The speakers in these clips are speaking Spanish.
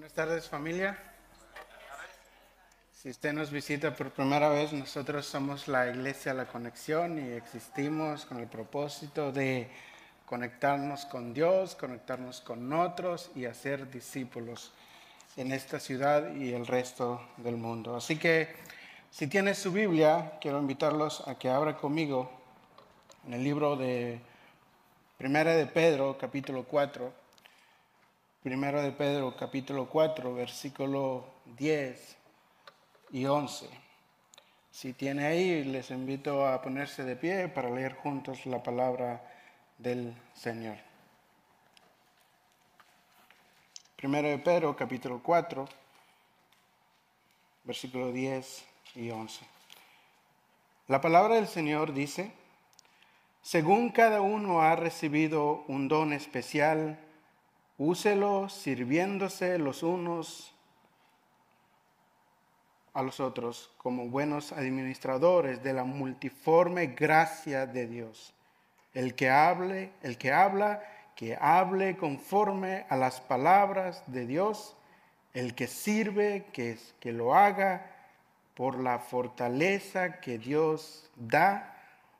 Buenas tardes familia. Si usted nos visita por primera vez, nosotros somos la Iglesia La Conexión y existimos con el propósito de conectarnos con Dios, conectarnos con otros y hacer discípulos en esta ciudad y el resto del mundo. Así que si tiene su Biblia, quiero invitarlos a que abra conmigo en el libro de Primera de Pedro, capítulo 4. Primero de Pedro capítulo 4, versículo 10 y 11. Si tiene ahí, les invito a ponerse de pie para leer juntos la palabra del Señor. Primero de Pedro capítulo 4, versículo 10 y 11. La palabra del Señor dice, según cada uno ha recibido un don especial, úselo sirviéndose los unos a los otros como buenos administradores de la multiforme gracia de Dios. El que hable, el que habla, que hable conforme a las palabras de Dios. El que sirve, que, que lo haga por la fortaleza que Dios da,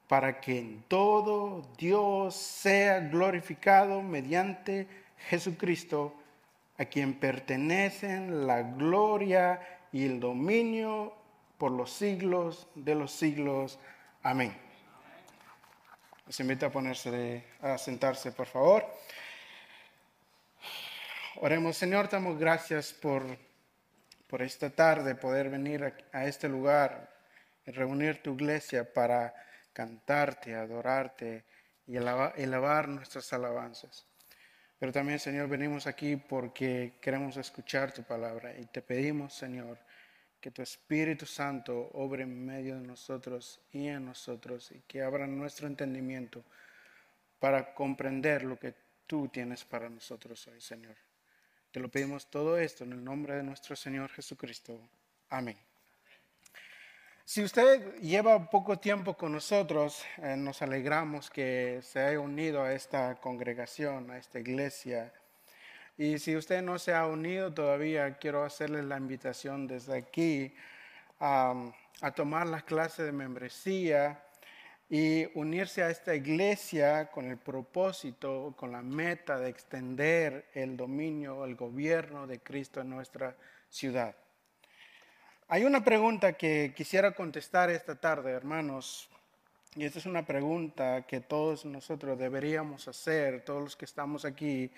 para que en todo Dios sea glorificado mediante Jesucristo, a quien pertenecen la gloria y el dominio por los siglos de los siglos. Amén. Les invito a ponerse a sentarse, por favor. Oremos, Señor, damos gracias por, por esta tarde poder venir a, a este lugar y reunir tu iglesia para cantarte, adorarte y elevar nuestras alabanzas. Pero también, Señor, venimos aquí porque queremos escuchar tu palabra y te pedimos, Señor, que tu Espíritu Santo obre en medio de nosotros y en nosotros y que abra nuestro entendimiento para comprender lo que tú tienes para nosotros hoy, Señor. Te lo pedimos todo esto en el nombre de nuestro Señor Jesucristo. Amén. Si usted lleva poco tiempo con nosotros, eh, nos alegramos que se haya unido a esta congregación, a esta iglesia. Y si usted no se ha unido todavía, quiero hacerle la invitación desde aquí a tomar la clase de membresía y unirse a esta iglesia con el propósito, con la meta de extender el dominio, el gobierno de Cristo en nuestra ciudad. Hay una pregunta que quisiera contestar esta tarde, hermanos, y esta es una pregunta que todos nosotros deberíamos hacer, todos los que estamos aquí,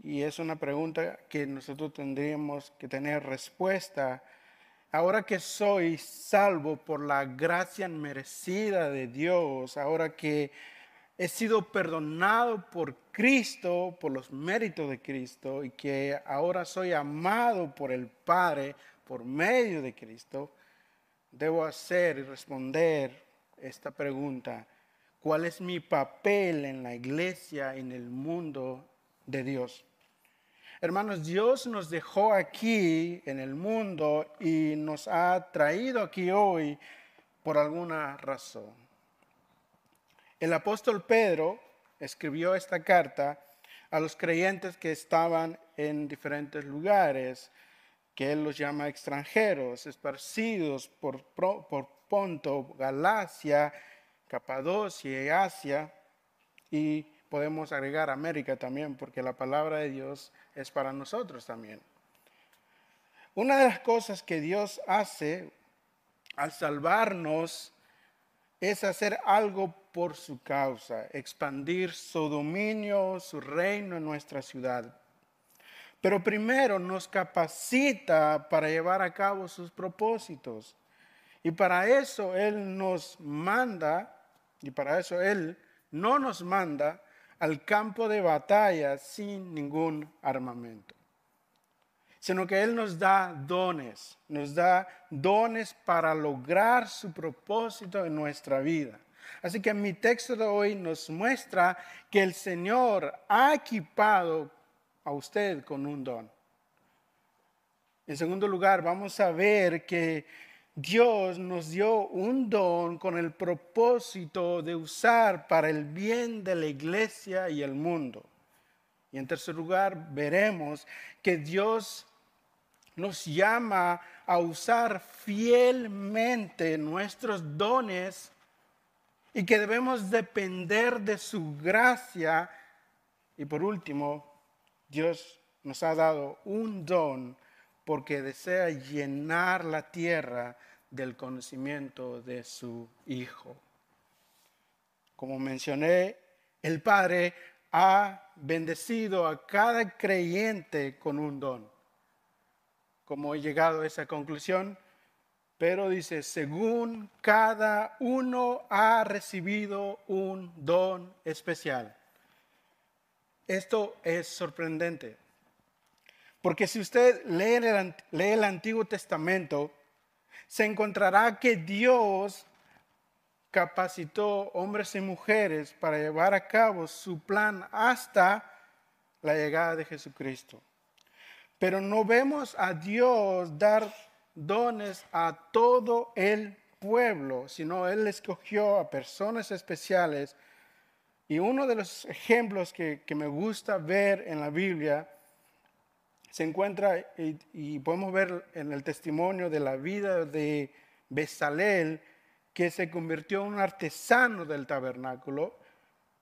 y es una pregunta que nosotros tendríamos que tener respuesta. Ahora que soy salvo por la gracia merecida de Dios, ahora que he sido perdonado por Cristo, por los méritos de Cristo, y que ahora soy amado por el Padre, por medio de Cristo, debo hacer y responder esta pregunta. ¿Cuál es mi papel en la iglesia, en el mundo de Dios? Hermanos, Dios nos dejó aquí en el mundo y nos ha traído aquí hoy por alguna razón. El apóstol Pedro escribió esta carta a los creyentes que estaban en diferentes lugares que él los llama extranjeros, esparcidos por, por Ponto, Galacia, Capadocia y Asia, y podemos agregar América también, porque la palabra de Dios es para nosotros también. Una de las cosas que Dios hace al salvarnos es hacer algo por su causa, expandir su dominio, su reino en nuestra ciudad. Pero primero nos capacita para llevar a cabo sus propósitos. Y para eso Él nos manda, y para eso Él no nos manda al campo de batalla sin ningún armamento, sino que Él nos da dones, nos da dones para lograr su propósito en nuestra vida. Así que mi texto de hoy nos muestra que el Señor ha equipado a usted con un don. En segundo lugar, vamos a ver que Dios nos dio un don con el propósito de usar para el bien de la iglesia y el mundo. Y en tercer lugar, veremos que Dios nos llama a usar fielmente nuestros dones y que debemos depender de su gracia. Y por último, Dios nos ha dado un don porque desea llenar la tierra del conocimiento de su Hijo. Como mencioné, el Padre ha bendecido a cada creyente con un don. Como he llegado a esa conclusión, pero dice, según cada uno ha recibido un don especial. Esto es sorprendente, porque si usted lee el, Antiguo Testamento, se encontrará que Dios capacitó hombres y mujeres para llevar a cabo su plan hasta la llegada de Jesucristo. Pero no vemos a Dios dar dones a todo el pueblo, sino Él escogió a personas especiales. Y uno de los ejemplos que, me gusta ver en la Biblia se encuentra, y, podemos ver en el testimonio de la vida de Besalel, que se convirtió en un artesano del tabernáculo.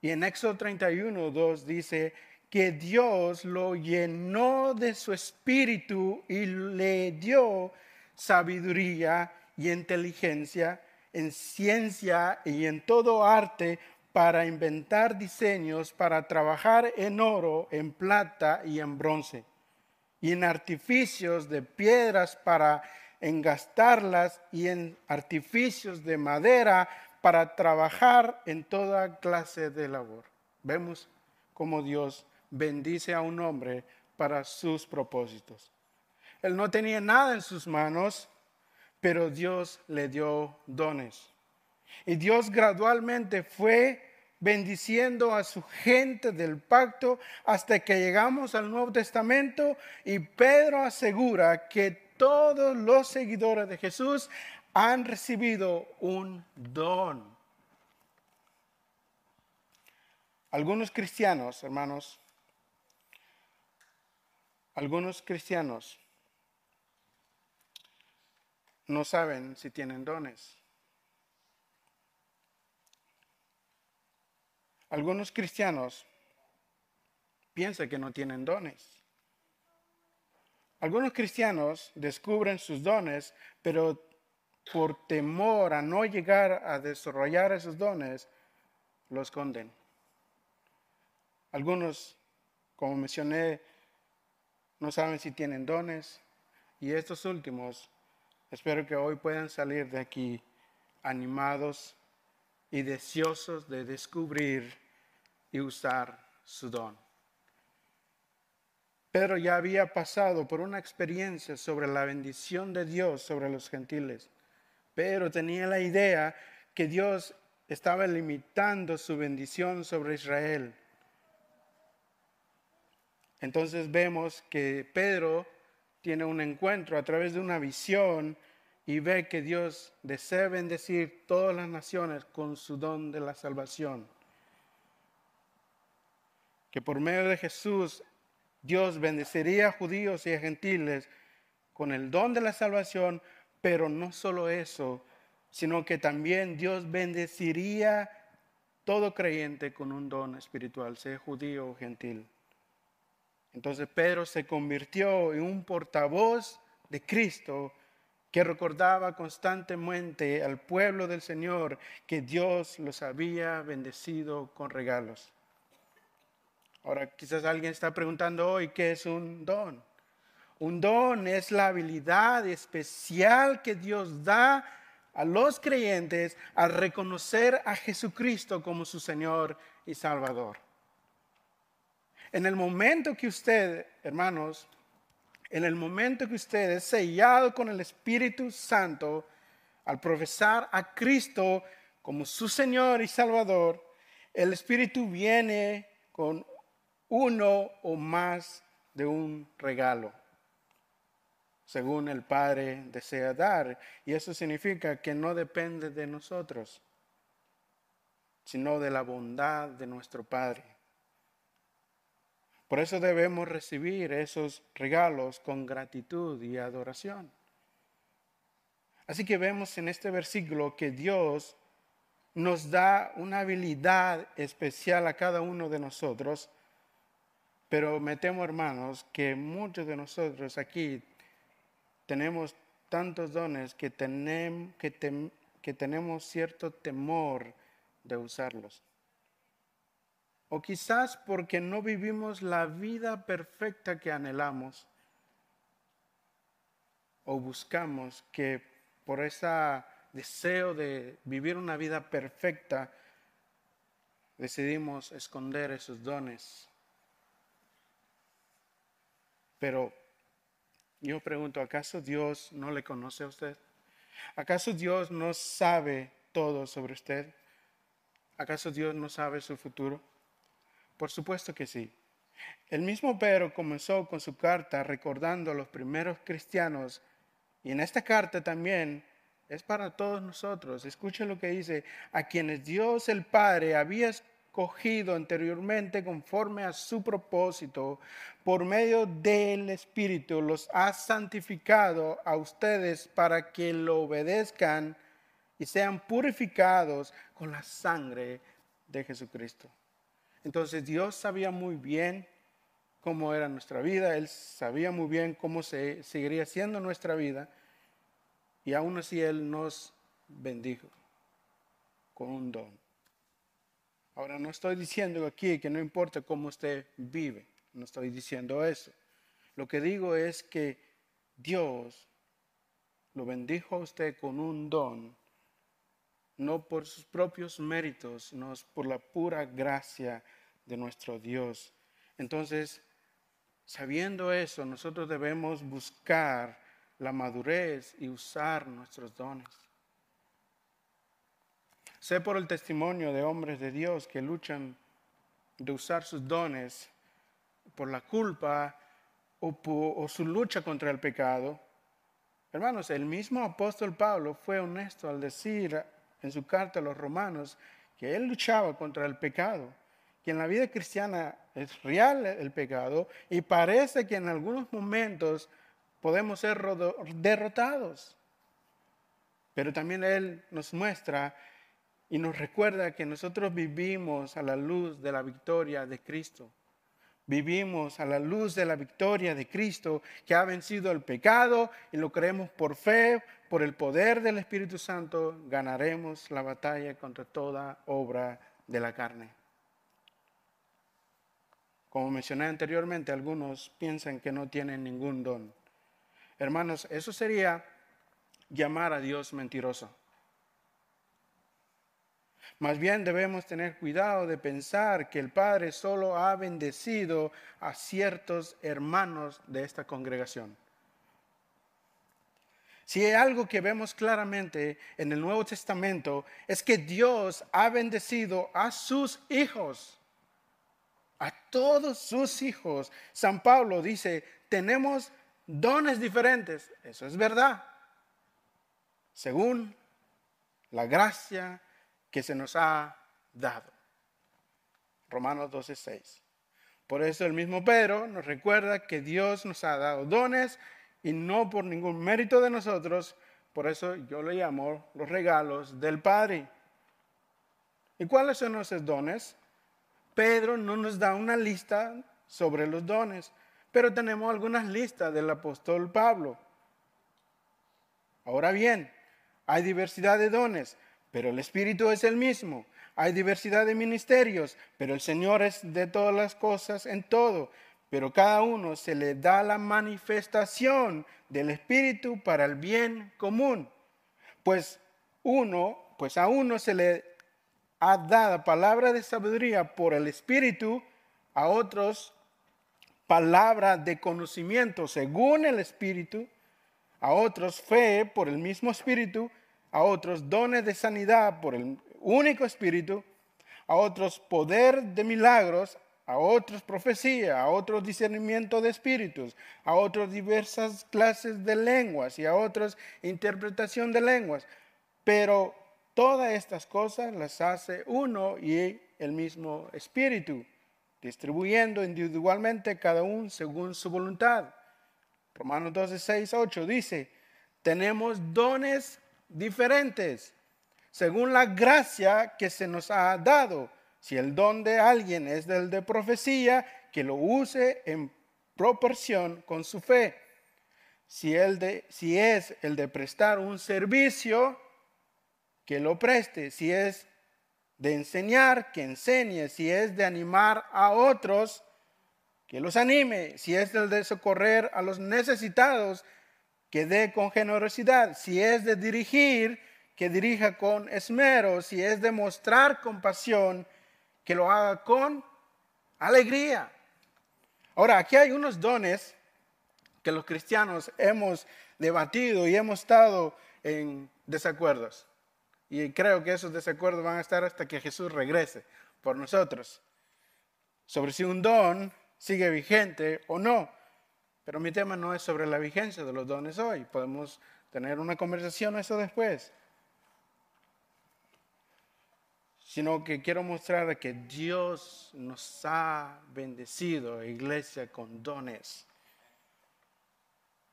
Y en Éxodo 31, 2 dice que Dios lo llenó de su espíritu y le dio sabiduría y inteligencia en ciencia y en todo arte para inventar diseños, para trabajar en oro, en plata y en bronce, y en artificios de piedras para engastarlas y en artificios de madera para trabajar en toda clase de labor. Vemos cómo Dios bendice a un hombre para sus propósitos. Él no tenía nada en sus manos, pero Dios le dio dones. Y Dios gradualmente fue bendiciendo a su gente del pacto hasta que llegamos al Nuevo Testamento y Pedro asegura que todos los seguidores de Jesús han recibido un don. Algunos cristianos, hermanos, algunos cristianos no saben si tienen dones. Algunos cristianos piensan que no tienen dones. Algunos cristianos descubren sus dones, pero por temor a no llegar a desarrollar esos dones, los esconden. Algunos, como mencioné, no saben si tienen dones y estos últimos Espero que hoy puedan salir de aquí animados y deseosos de descubrir y usar su don. Pedro ya había pasado por una experiencia sobre la bendición de Dios sobre los gentiles, pero tenía la idea que Dios estaba limitando su bendición sobre Israel. Entonces vemos que Pedro tiene un encuentro a través de una visión y ve que Dios desea bendecir todas las naciones con su don de la salvación. Que por medio de Jesús Dios bendeciría a judíos y a gentiles con el don de la salvación, pero no solo eso, sino que también Dios bendeciría todo creyente con un don espiritual, sea judío o gentil. Entonces Pedro se convirtió en un portavoz de Cristo que recordaba constantemente al pueblo del Señor que Dios los había bendecido con regalos. Ahora quizás alguien está preguntando hoy qué es un don. Un don es la habilidad especial que Dios da a los creyentes a reconocer a Jesucristo como su Señor y Salvador. En el momento que usted, hermanos, en el momento que usted es sellado con el Espíritu Santo, al profesar a Cristo como su Señor y Salvador, el Espíritu viene con uno o más de un regalo, según el Padre desea dar. Y eso significa que no depende de nosotros, sino de la bondad de nuestro Padre. Por eso debemos recibir esos regalos con gratitud y adoración. Así que vemos en este versículo que Dios nos da una habilidad especial a cada uno de nosotros, pero me temo, hermanos, que muchos de nosotros aquí tenemos tantos dones que, que, que tenemos cierto temor de usarlos. O quizás porque no vivimos la vida perfecta que anhelamos o buscamos que por ese deseo de vivir una vida perfecta decidimos esconder esos dones. Pero yo pregunto, ¿acaso Dios no le conoce a usted? ¿Acaso Dios no sabe todo sobre usted? ¿Acaso Dios no sabe su futuro? Por supuesto que sí. El mismo Pedro comenzó con su carta recordando a los primeros cristianos y en esta carta también es para todos nosotros. Escuchen lo que dice, a quienes Dios el Padre había escogido anteriormente conforme a su propósito, por medio del Espíritu, los ha santificado a ustedes para que lo obedezcan y sean purificados con la sangre de Jesucristo. Entonces Dios sabía muy bien cómo era nuestra vida, Él sabía muy bien cómo se seguiría siendo nuestra vida y aún así Él nos bendijo con un don. Ahora no estoy diciendo aquí que no importa cómo usted vive, no estoy diciendo eso. Lo que digo es que Dios lo bendijo a usted con un don, no por sus propios méritos, sino por la pura gracia de nuestro Dios. Entonces, sabiendo eso, nosotros debemos buscar la madurez y usar nuestros dones. Sé por el testimonio de hombres de Dios que luchan de usar sus dones por la culpa o, su lucha contra el pecado. Hermanos, el mismo apóstol Pablo fue honesto al decir en su carta a los romanos que él luchaba contra el pecado que en la vida cristiana es real el pecado y parece que en algunos momentos podemos ser derrotados. Pero también Él nos muestra y nos recuerda que nosotros vivimos a la luz de la victoria de Cristo. Vivimos a la luz de la victoria de Cristo que ha vencido el pecado y lo creemos por fe, por el poder del Espíritu Santo, ganaremos la batalla contra toda obra de la carne. Como mencioné anteriormente, algunos piensan que no tienen ningún don. Hermanos, eso sería llamar a Dios mentiroso. Más bien debemos tener cuidado de pensar que el Padre solo ha bendecido a ciertos hermanos de esta congregación. Si hay algo que vemos claramente en el Nuevo Testamento es que Dios ha bendecido a sus hijos a todos sus hijos. San Pablo dice, tenemos dones diferentes. Eso es verdad. Según la gracia que se nos ha dado. Romanos 12:6. Por eso el mismo Pedro nos recuerda que Dios nos ha dado dones y no por ningún mérito de nosotros. Por eso yo le llamo los regalos del Padre. ¿Y cuáles son esos dones? Pedro no nos da una lista sobre los dones, pero tenemos algunas listas del apóstol Pablo. Ahora bien, hay diversidad de dones, pero el Espíritu es el mismo. Hay diversidad de ministerios, pero el Señor es de todas las cosas en todo. Pero cada uno se le da la manifestación del Espíritu para el bien común. Pues uno, pues a uno se le ha dado palabra de sabiduría por el Espíritu, a otros palabra de conocimiento según el Espíritu, a otros fe por el mismo Espíritu, a otros dones de sanidad por el único Espíritu, a otros poder de milagros, a otros profecía, a otros discernimiento de espíritus, a otros diversas clases de lenguas y a otros interpretación de lenguas. Pero Todas estas cosas las hace uno y el mismo Espíritu, distribuyendo individualmente cada uno según su voluntad. Romanos 12, 6, 8 dice, tenemos dones diferentes según la gracia que se nos ha dado. Si el don de alguien es del de profecía, que lo use en proporción con su fe. Si, de, si es el de prestar un servicio, que lo preste. Si es de enseñar, que enseñe. Si es de animar a otros, que los anime. Si es de socorrer a los necesitados, que dé con generosidad. Si es de dirigir, que dirija con esmero. Si es de mostrar compasión, que lo haga con alegría. Ahora, aquí hay unos dones que los cristianos hemos debatido y hemos estado en desacuerdos. Y creo que esos desacuerdos van a estar hasta que Jesús regrese por nosotros. Sobre si un don sigue vigente o no. Pero mi tema no es sobre la vigencia de los dones hoy. Podemos tener una conversación eso después. Sino que quiero mostrar que Dios nos ha bendecido, iglesia, con dones.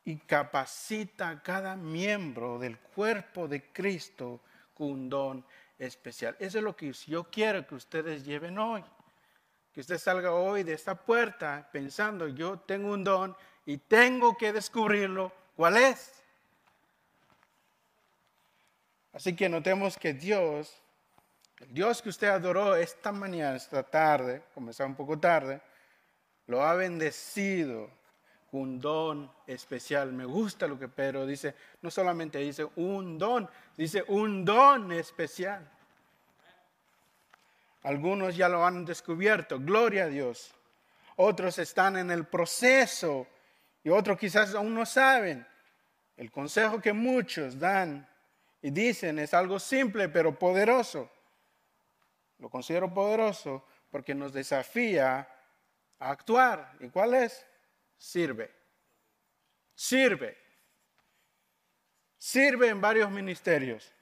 Y capacita a cada miembro del cuerpo de Cristo un don especial. Eso es lo que yo quiero que ustedes lleven hoy. Que usted salga hoy de esta puerta pensando, yo tengo un don y tengo que descubrirlo. ¿Cuál es? Así que notemos que Dios, el Dios que usted adoró esta mañana, esta tarde, comenzó un poco tarde, lo ha bendecido un don especial. Me gusta lo que Pedro dice, no solamente dice un don, dice un don especial. Algunos ya lo han descubierto, gloria a Dios. Otros están en el proceso y otros quizás aún no saben. El consejo que muchos dan y dicen es algo simple pero poderoso. Lo considero poderoso porque nos desafía a actuar. ¿Y cuál es? Sirve. Sirve. Sirve en varios ministerios.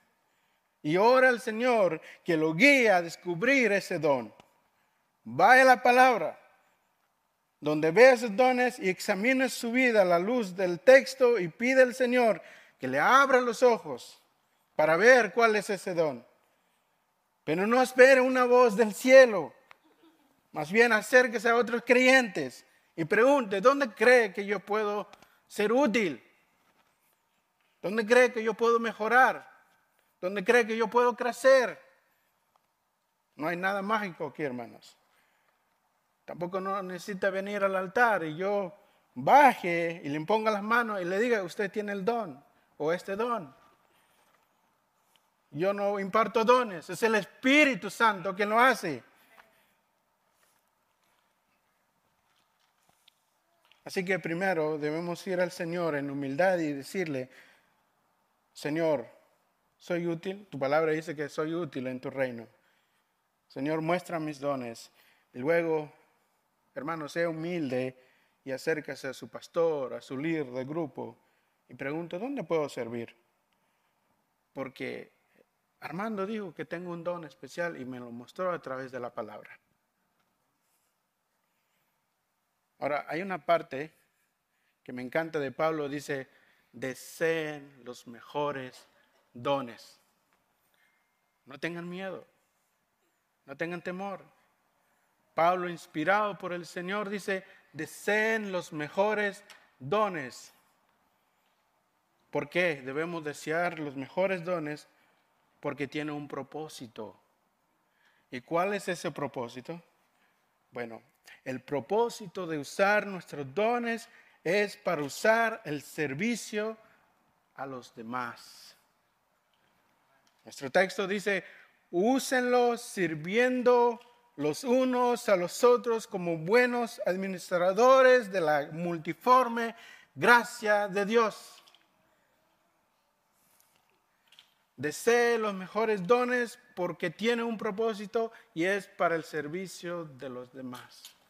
Y ora al Señor que lo guíe a descubrir ese don. Vaya la palabra, donde vea esos dones y examine su vida a la luz del texto y pide al Señor que le abra los ojos para ver cuál es ese don. Pero no espere una voz del cielo. Más bien acérquese a otros creyentes y pregunte, ¿dónde cree que yo puedo ser útil? ¿Dónde cree que yo puedo mejorar? ¿Dónde cree que yo puedo crecer? No hay nada mágico aquí, hermanos. Tampoco no necesita venir al altar y yo baje y le ponga las manos y le diga, usted tiene el don o este don. Yo no imparto dones, es el Espíritu Santo quien lo hace. Así que primero debemos ir al Señor en humildad y decirle, Señor, soy útil, tu palabra dice que soy útil en tu reino. Señor, muestra mis dones. Y luego, hermano, sea humilde y acércase a su pastor, a su líder de grupo y pregunte, ¿dónde puedo servir? Porque Armando dijo que tengo un don especial y me lo mostró a través de la palabra. Ahora, hay una parte que me encanta de Pablo, dice, deseen los mejores dones. No tengan miedo, no tengan temor. Pablo, inspirado por el Señor, dice, deseen los mejores dones. ¿Por qué debemos desear los mejores dones? Porque tiene un propósito. ¿Y cuál es ese propósito? Bueno, el propósito de usar nuestros dones es para usar el servicio a los demás. Nuestro texto dice, úsenlos sirviendo los unos a los otros como buenos administradores de la multiforme gracia de Dios. Desee los mejores dones porque tiene un propósito y es para el servicio de los demás.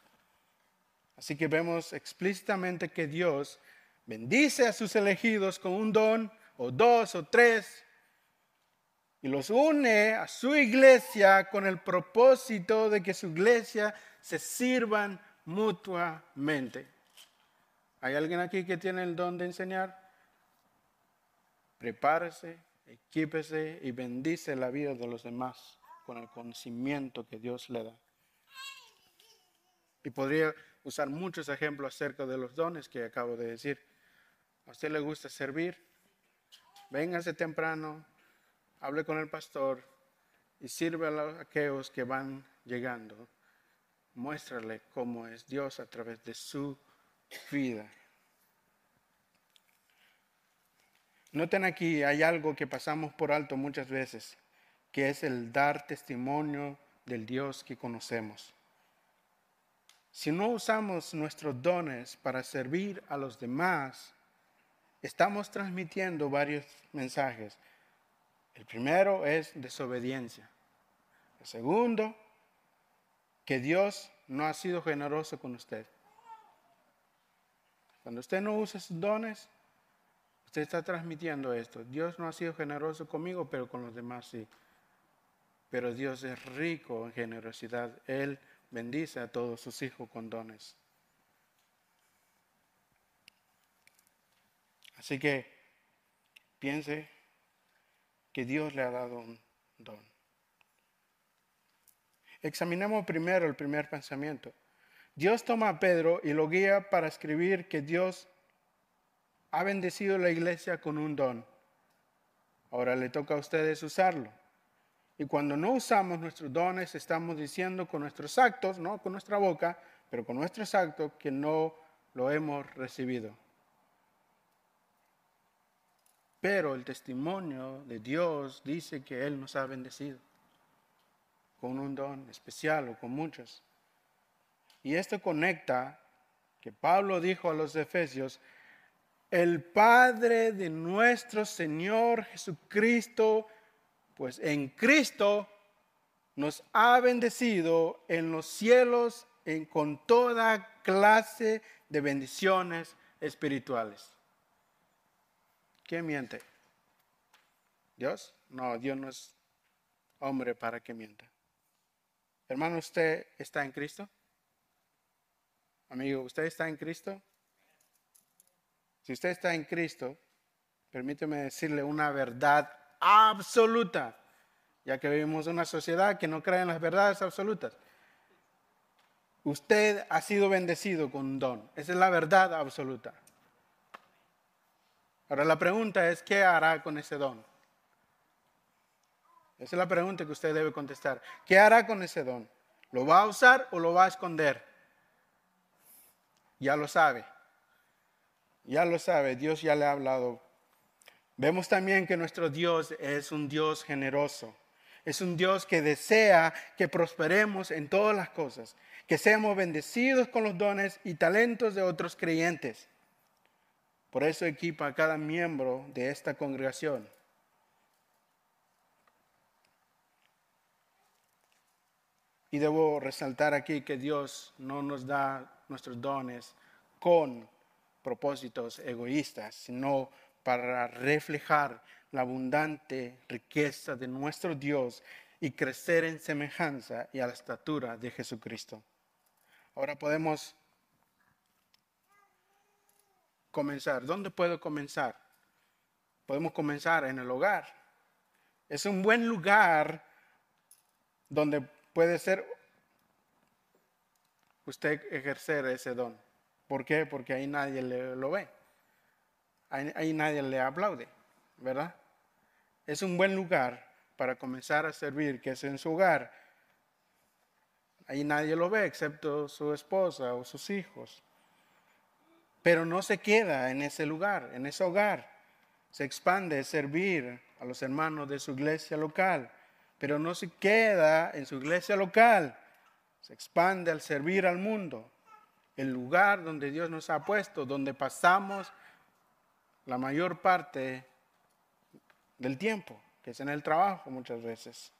Así que vemos explícitamente que Dios bendice a sus elegidos con un don o dos o tres, y los une a su iglesia con el propósito de que su iglesia se sirvan mutuamente. ¿Hay alguien aquí que tiene el don de enseñar? Prepárese, equípese y bendice la vida de los demás con el conocimiento que Dios le da. Y podría usar muchos ejemplos acerca de los dones que acabo de decir. ¿A usted le gusta servir? Véngase temprano, hable con el pastor y sirve a aquellos que van llegando. Muéstrale cómo es Dios a través de su vida. Noten aquí, hay algo que pasamos por alto muchas veces, que es el dar testimonio del Dios que conocemos. Si no usamos nuestros dones para servir a los demás, estamos transmitiendo varios mensajes. El primero es desobediencia. El segundo, que Dios no ha sido generoso con usted. Cuando usted no usa sus dones, usted está transmitiendo esto. Dios no ha sido generoso conmigo, pero con los demás sí. Pero Dios es rico en generosidad. Él bendice a todos sus hijos con dones. Así que piense que Dios le ha dado un don. Examinemos primero el primer pensamiento. Dios toma a Pedro y lo guía para escribir que Dios ha bendecido la iglesia con un don. Ahora le toca a ustedes usarlo. Y cuando no usamos nuestros dones, estamos diciendo con nuestros actos, no con nuestra boca, pero con nuestros actos que no lo hemos recibido. Pero el testimonio de Dios dice que Él nos ha bendecido con un don especial o con muchos. Y esto conecta que Pablo dijo a los Efesios, el Padre de nuestro Señor Jesucristo, pues en Cristo nos ha bendecido en los cielos con toda clase de bendiciones espirituales. ¿Quién miente? ¿Dios? No, Dios no es hombre para que mienta. Hermano, ¿usted está en Cristo? Amigo, ¿usted está en Cristo? Si usted está en Cristo, permíteme decirle una verdad absoluta, ya que vivimos en una sociedad que no cree en las verdades absolutas. Usted ha sido bendecido con un don. Esa es la verdad absoluta. Ahora la pregunta es, ¿qué hará con ese don? Esa es la pregunta que usted debe contestar. ¿Qué hará con ese don? ¿Lo va a usar o lo va a esconder? Ya lo sabe. Ya lo sabe. Dios ya le ha hablado. Vemos también que nuestro Dios es un Dios generoso. Es un Dios que desea que prosperemos en todas las cosas, que seamos bendecidos con los dones y talentos de otros creyentes. Por eso equipa a cada miembro de esta congregación Y debo resaltar aquí que Dios no nos da nuestros dones con propósitos egoístas, sino para reflejar la abundante riqueza de nuestro Dios y crecer en semejanza y a la estatura de Jesucristo. Ahora podemos comenzar. ¿Dónde puedo comenzar? Podemos comenzar en el hogar. Es un buen lugar donde puede ser usted ejercer ese don. ¿Por qué? Porque ahí nadie lo ve. Ahí, nadie le aplaude, ¿verdad? Es un buen lugar para comenzar a servir, que es en su hogar. Ahí nadie lo ve excepto su esposa o sus hijos. Pero no se queda en ese lugar, en ese hogar. Se expande a servir a los hermanos de su iglesia local pero no se queda en su iglesia local, se expande al servir al mundo, el lugar donde Dios nos ha puesto, donde pasamos la mayor parte del tiempo, que es en el trabajo muchas veces.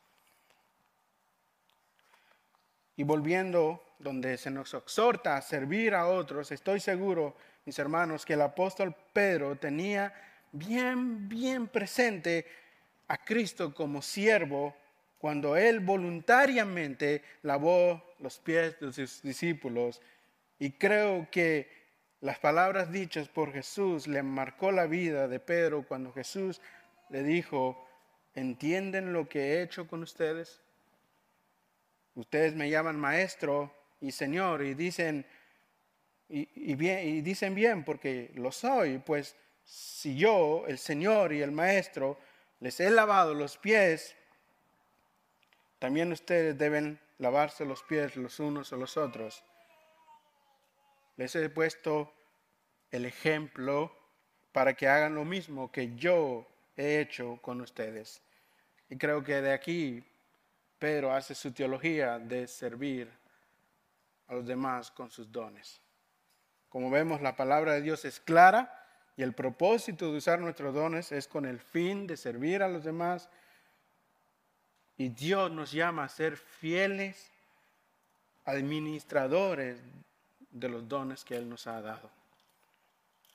Y volviendo donde se nos exhorta a servir a otros, estoy seguro, mis hermanos, que el apóstol Pedro tenía bien, bien presente a Cristo como siervo cuando Él voluntariamente lavó los pies de sus discípulos. Y creo que las palabras dichas por Jesús le marcó la vida de Pedro cuando Jesús le dijo, ¿entienden lo que he hecho con ustedes? Ustedes me llaman maestro y señor y dicen, y, y dicen bien porque lo soy, pues si yo, el Señor y el Maestro, les he lavado los pies, también ustedes deben lavarse los pies los unos a los otros. Les he puesto el ejemplo para que hagan lo mismo que yo he hecho con ustedes. Y creo que de aquí Pedro hace su teología de servir a los demás con sus dones. Como vemos, la palabra de Dios es clara y el propósito de usar nuestros dones es con el fin de servir a los demás. Y Dios nos llama a ser fieles administradores de los dones que Él nos ha dado.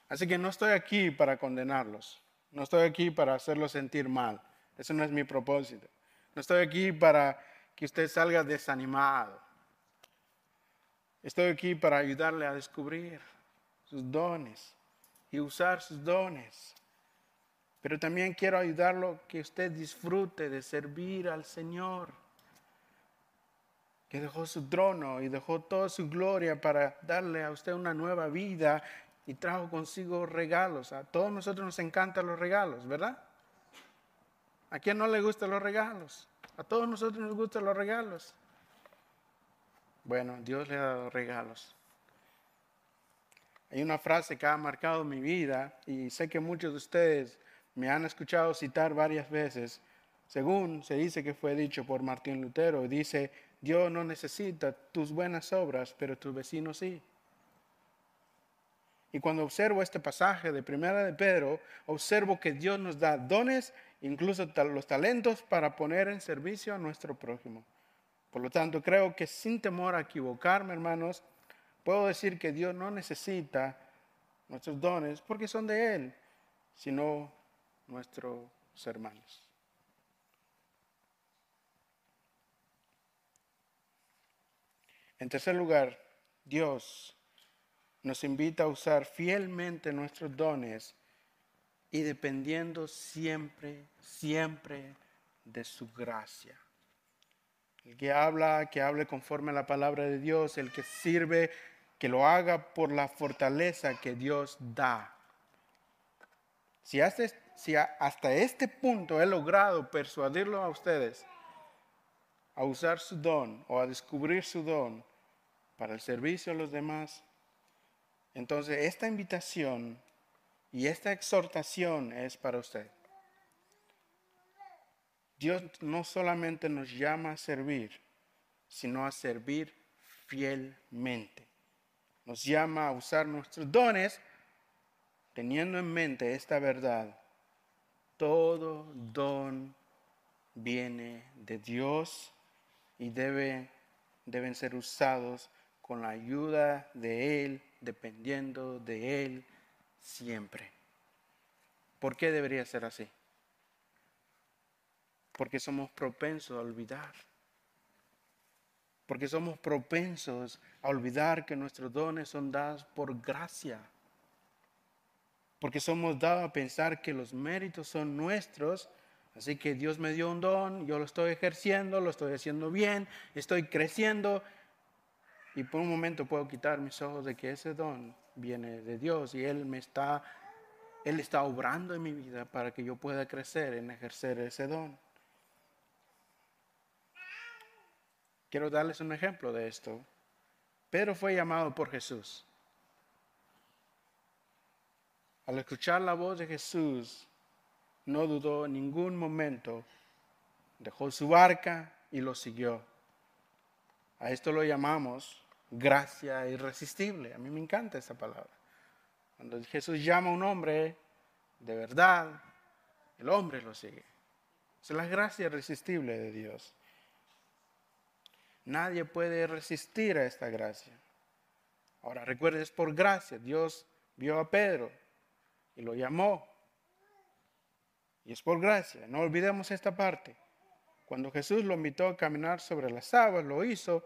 Así que no estoy aquí para condenarlos, no estoy aquí para hacerlos sentir mal, eso no es mi propósito. No estoy aquí para que usted salga desanimado. Estoy aquí para ayudarle a descubrir sus dones y usar sus dones. Pero también quiero ayudarlo que usted disfrute de servir al Señor, que dejó su trono y dejó toda su gloria para darle a usted una nueva vida y trajo consigo regalos. A todos nosotros nos encantan los regalos, ¿verdad? ¿A quién no le gustan los regalos? A todos nosotros nos gustan los regalos. Bueno, Dios le ha dado regalos. Hay una frase que ha marcado mi vida y sé que muchos de ustedes me han escuchado citar varias veces, según se dice que fue dicho por Martín Lutero, dice, Dios no necesita tus buenas obras, pero tus vecinos sí. Y cuando observo este pasaje de Primera de Pedro, observo que Dios nos da dones, incluso los talentos, para poner en servicio a nuestro prójimo. Por lo tanto, creo que sin temor a equivocarme, hermanos, Puedo decir que Dios no necesita nuestros dones porque son de Él, sino nuestros hermanos. En tercer lugar, Dios nos invita a usar fielmente nuestros dones y dependiendo siempre, siempre de su gracia. El que habla, que hable conforme a la palabra de Dios, el que sirve que lo haga por la fortaleza que Dios da. Si hasta, este punto he logrado persuadirlo a ustedes a usar su don o a descubrir su don para el servicio a los demás, entonces esta invitación y esta exhortación es para usted. Dios no solamente nos llama a servir, sino a servir fielmente nos llama a usar nuestros dones teniendo en mente esta verdad. Todo don viene de Dios y debe, deben ser usados con la ayuda de Él, dependiendo de Él siempre. ¿Por qué debería ser así? Porque somos propensos a olvidar porque somos propensos a olvidar que nuestros dones son dados por gracia, porque somos dados a pensar que los méritos son nuestros, así que Dios me dio un don, yo lo estoy ejerciendo, lo estoy haciendo bien, estoy creciendo, y por un momento puedo quitar mis ojos de que ese don viene de Dios y Él me está, Él está obrando en mi vida para que yo pueda crecer en ejercer ese don. Quiero darles un ejemplo de esto. Pedro fue llamado por Jesús. Al escuchar la voz de Jesús, no dudó en ningún momento, dejó su barca y lo siguió. A esto lo llamamos gracia irresistible. A mí me encanta esa palabra. Cuando Jesús llama a un hombre de verdad, el hombre lo sigue. Es la gracia irresistible de Dios. Nadie puede resistir a esta gracia. Ahora recuerde, es por gracia. Dios vio a Pedro y lo llamó. Y es por gracia, no olvidemos esta parte. Cuando Jesús lo invitó a caminar sobre las aguas, lo hizo,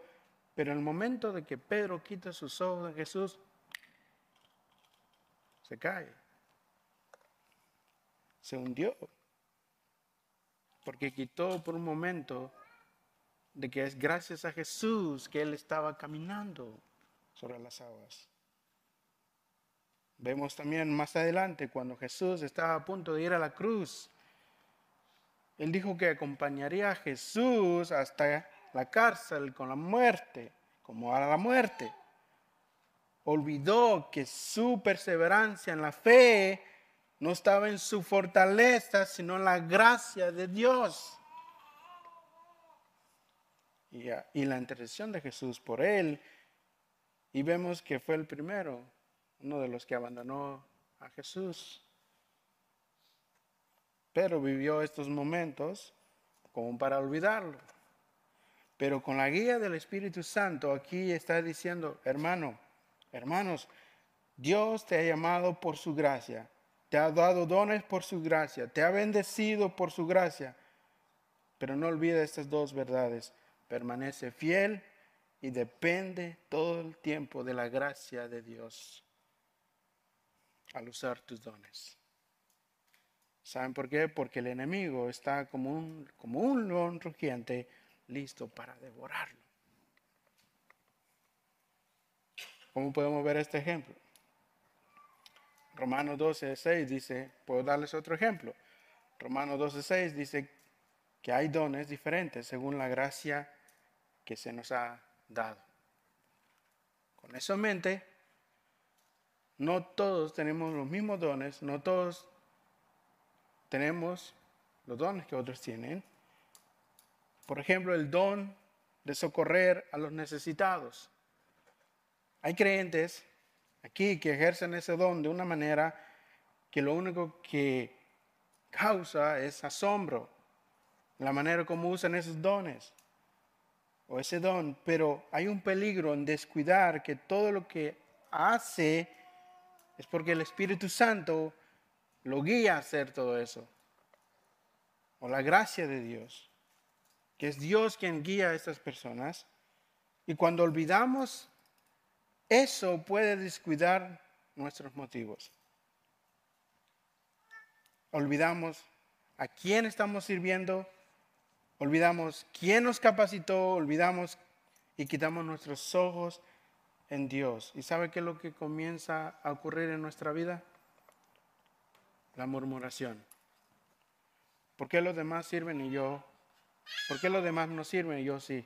pero en el momento de que Pedro quita sus ojos de Jesús, se cae, se hundió, porque quitó por un momento de que es gracias a Jesús que él estaba caminando sobre las aguas. Vemos también más adelante cuando Jesús estaba a punto de ir a la cruz. Él dijo que acompañaría a Jesús hasta la cárcel con la muerte, como a la muerte. Olvidó que su perseverancia en la fe no estaba en su fortaleza, sino en la gracia de Dios. Y, la intercesión de Jesús por él. Y vemos que fue el primero uno de los que abandonó a Jesús. Pero vivió estos momentos como para olvidarlo. Pero con la guía del Espíritu Santo aquí está diciendo, hermano, hermanos, Dios te ha llamado por su gracia, te ha dado dones por su gracia, te ha bendecido por su gracia. Pero no olvide estas dos verdades. Permanece fiel y depende todo el tiempo de la gracia de Dios al usar tus dones. ¿Saben por qué? Porque el enemigo está como un, como un león rugiente listo para devorarlo. ¿Cómo podemos ver este ejemplo? Romanos 12, 6 dice, puedo darles otro ejemplo. Romanos 12, 6 dice que hay dones diferentes según la gracia que se nos ha dado. Con eso en mente, no todos tenemos los mismos dones, no todos tenemos los dones que otros tienen. Por ejemplo, el don de socorrer a los necesitados. Hay creyentes aquí que ejercen ese don de una manera que lo único que causa es asombro, la manera como usan esos dones o ese don, pero hay un peligro en descuidar que todo lo que hace es porque el Espíritu Santo lo guía a hacer todo eso. O la gracia de Dios, que es Dios quien guía a estas personas. Y cuando olvidamos, eso puede descuidar nuestros motivos. Olvidamos a quién estamos sirviendo, olvidamos quién nos capacitó, olvidamos y quitamos nuestros ojos en Dios. ¿Y sabe qué es lo que comienza a ocurrir en nuestra vida? La murmuración. ¿Por qué los demás sirven y yo? ¿Por qué los demás no sirven y yo sí?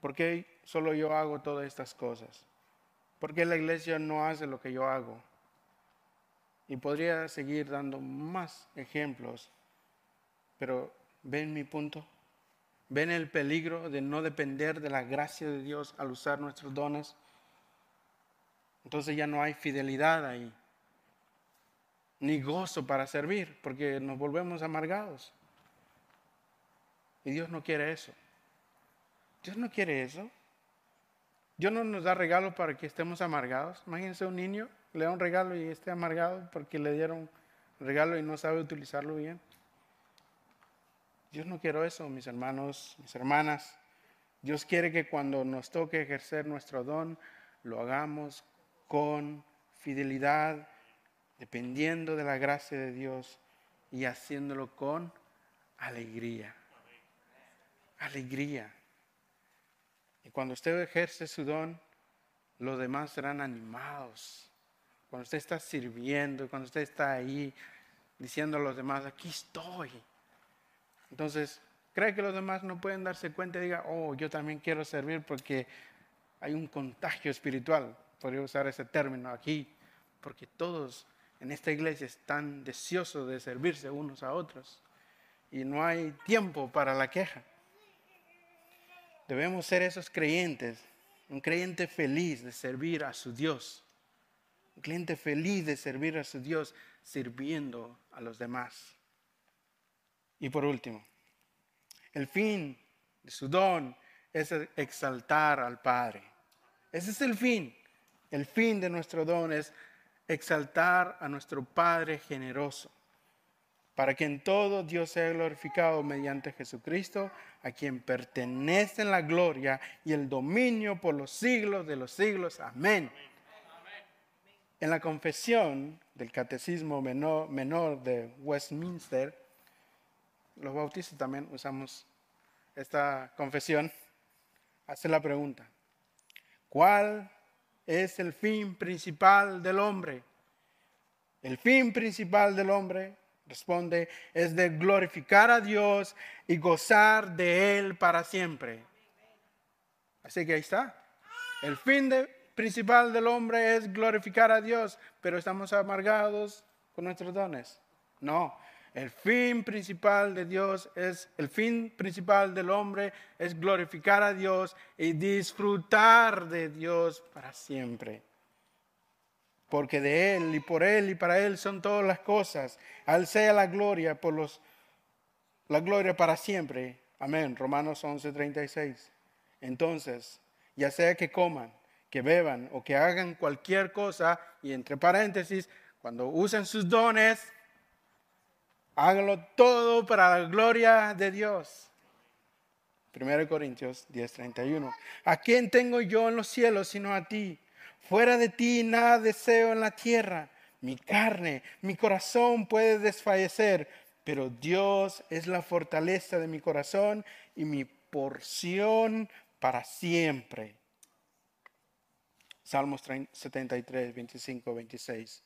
¿Por qué solo yo hago todas estas cosas? ¿Por qué la iglesia no hace lo que yo hago? Y podría seguir dando más ejemplos, pero ven mi punto. ¿Ven el peligro de no depender de la gracia de Dios al usar nuestros dones? Entonces ya no hay fidelidad ahí, ni gozo para servir, porque nos volvemos amargados. Y Dios no quiere eso. Dios no quiere eso. Dios no nos da regalos para que estemos amargados. Imagínense un niño, le da un regalo y esté amargado porque le dieron regalo y no sabe utilizarlo bien. Dios no quiere eso, mis hermanos, mis hermanas. Dios quiere que cuando nos toque ejercer nuestro don, lo hagamos con fidelidad, dependiendo de la gracia de Dios y haciéndolo con alegría. Alegría. Y cuando usted ejerce su don, los demás serán animados. Cuando usted está sirviendo, cuando usted está ahí diciendo a los demás, aquí estoy entonces, ¿cree que los demás no pueden darse cuenta y digan, oh, yo también quiero servir porque hay un contagio espiritual? Podría usar ese término aquí, porque todos en esta iglesia están deseosos de servirse unos a otros y no hay tiempo para la queja. Debemos ser esos creyentes, un creyente feliz de servir a su Dios, un creyente feliz de servir a su Dios sirviendo a los demás. Y por último, el fin de su don es exaltar al Padre. Ese es el fin. El fin de nuestro don es exaltar a nuestro Padre generoso. para que en todo Dios sea glorificado mediante Jesucristo, a quien pertenecen la gloria y el dominio por los siglos de los siglos. Amén. En la confesión del Catecismo menor, de Westminster, los bautistas también usamos esta confesión, hace la pregunta, ¿cuál es el fin principal del hombre? El fin principal del hombre Responde, es de glorificar a Dios y gozar de Él para siempre. Así que ahí está. El fin principal del hombre es glorificar a Dios, pero estamos amargados con nuestros dones. No, el fin principal de Dios es, el fin principal del hombre es glorificar a Dios y disfrutar de Dios para siempre porque de Él y por Él y para Él son todas las cosas. Al sea la gloria por los la gloria para siempre. Amén. Romanos 11:36. Entonces, ya sea que coman, que beban o que hagan cualquier cosa, y entre paréntesis, cuando usen sus dones, háganlo todo para la gloria de Dios. 1 Corintios 10:31. ¿A quién tengo yo en los cielos sino a ti? Fuera de ti nada deseo en la tierra. Mi carne, mi corazón puede desfallecer, pero Dios es la fortaleza de mi corazón y mi porción para siempre. Salmos 73, 25, 26.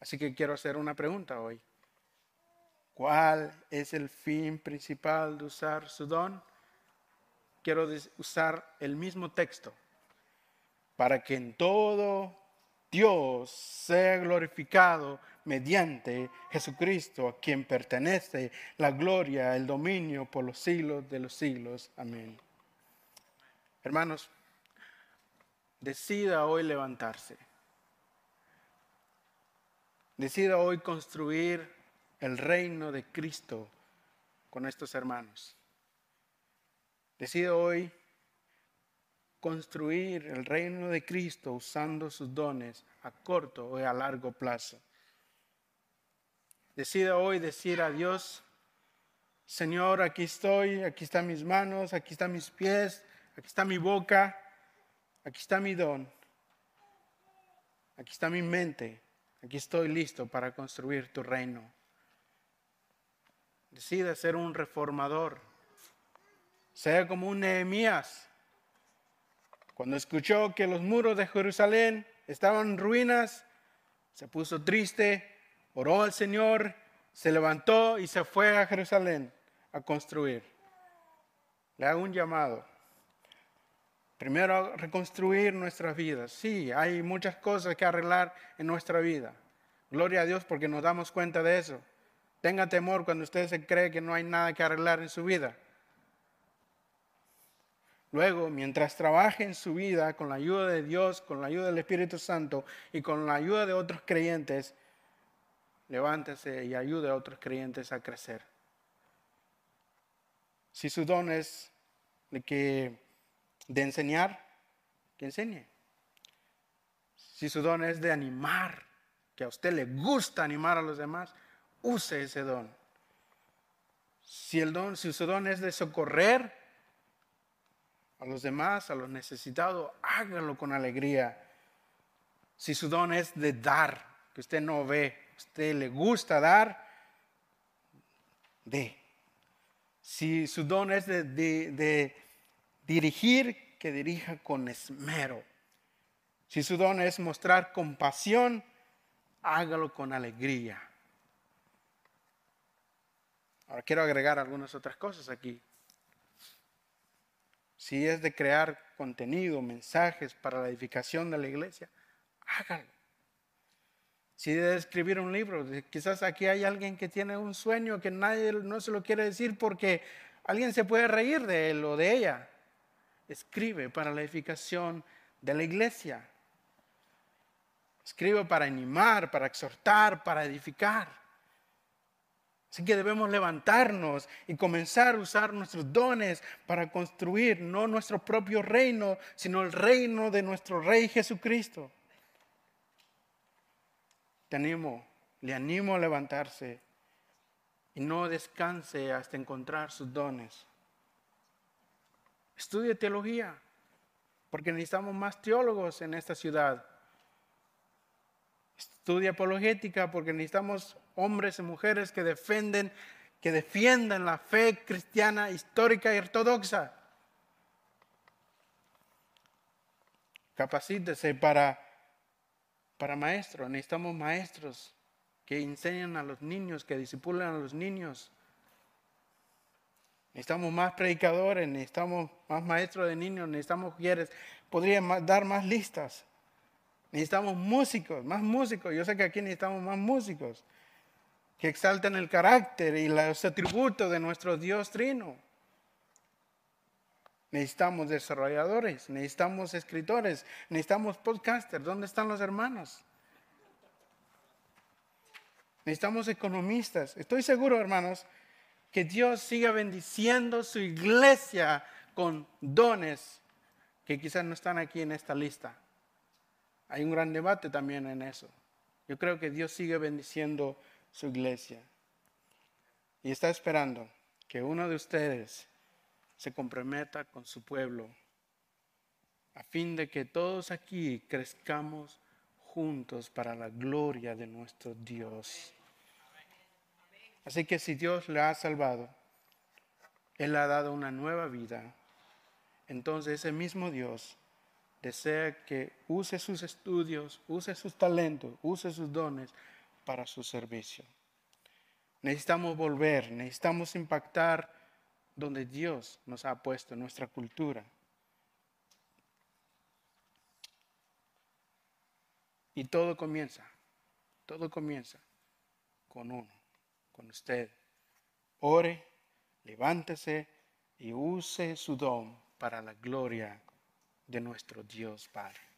Así que quiero hacer una pregunta hoy. ¿Cuál es el fin principal de usar su don? Quiero usar el mismo texto para que en todo Dios sea glorificado mediante Jesucristo, a quien pertenece la gloria, el dominio por los siglos de los siglos. Amén. Hermanos, decida hoy levantarse. Decida hoy construir el reino de Cristo con estos hermanos. Decida hoy construir el reino de Cristo usando sus dones a corto o a largo plazo. Decida hoy decir a Dios, Señor, aquí estoy, aquí están mis manos, aquí están mis pies, aquí está mi boca, aquí está mi don, aquí está mi mente, aquí estoy listo para construir tu reino. Decida ser un reformador, sea como un Nehemías cuando escuchó que los muros de Jerusalén estaban en ruinas, se puso triste, oró al Señor, se levantó y se fue a Jerusalén a construir. Le hago un llamado. Primero, reconstruir nuestras vidas. Sí, hay muchas cosas que arreglar en nuestra vida. Gloria a Dios porque nos damos cuenta de eso. Tenga temor cuando usted se cree que no hay nada que arreglar en su vida. Luego, mientras trabaje en su vida con la ayuda de Dios, con la ayuda del Espíritu Santo y con la ayuda de otros creyentes, levántese y ayude a otros creyentes a crecer. Si su don es de, que, de enseñar, que enseñe. Si su don es de animar, que a usted le gusta animar a los demás, use ese don. Si, el don, si su don es de socorrer, a los demás, a los necesitados, hágalo con alegría. Si su don es de dar, que usted no ve, usted le gusta dar, dé. Si su don es de, de dirigir, que dirija con esmero. Si su don es mostrar compasión, hágalo con alegría. Ahora quiero agregar algunas otras cosas aquí. Si es de crear contenido, mensajes para la edificación de la iglesia, hágalo. Si es de escribir un libro, quizás aquí hay alguien que tiene un sueño que nadie no se lo quiere decir porque alguien se puede reír de él o de ella. Escribe para la edificación de la iglesia. Escribe para animar, para exhortar, para edificar. Así que debemos levantarnos y comenzar a usar nuestros dones para construir no nuestro propio reino, sino el reino de nuestro Rey Jesucristo. Te animo le animo a levantarse y no descanse hasta encontrar sus dones. Estudie teología, porque necesitamos más teólogos en esta ciudad. Estudia apologética, porque necesitamos hombres y mujeres que defienden, que defiendan la fe cristiana histórica y ortodoxa. Capacítese para, para maestro. Necesitamos maestros que enseñan a los niños, que disipulan a los niños. Necesitamos más predicadores, necesitamos más maestros de niños, necesitamos mujeres. Podría dar más listas. Necesitamos músicos, más músicos. Yo sé que aquí necesitamos más músicos que exalten el carácter y los atributos de nuestro Dios Trino. Necesitamos desarrolladores, necesitamos escritores, necesitamos podcasters. ¿Dónde están los hermanos? Necesitamos economistas. Estoy seguro, hermanos, que Dios siga bendiciendo su iglesia con dones que quizás no están aquí en esta lista. Hay un gran debate también en eso. Yo creo que Dios sigue bendiciendo su iglesia. Y está esperando que uno de ustedes se comprometa con su pueblo a fin de que todos aquí crezcamos juntos para la gloria de nuestro Dios. Así que si Dios le ha salvado, Él ha dado una nueva vida, entonces ese mismo Dios desea que use sus estudios, use sus talentos, use sus dones para su servicio. Necesitamos volver, necesitamos impactar donde Dios nos ha puesto, nuestra cultura. Y todo comienza, todo comienza con uno, con usted. Ore, levántese y use su don para la gloria de nuestro Dios Padre.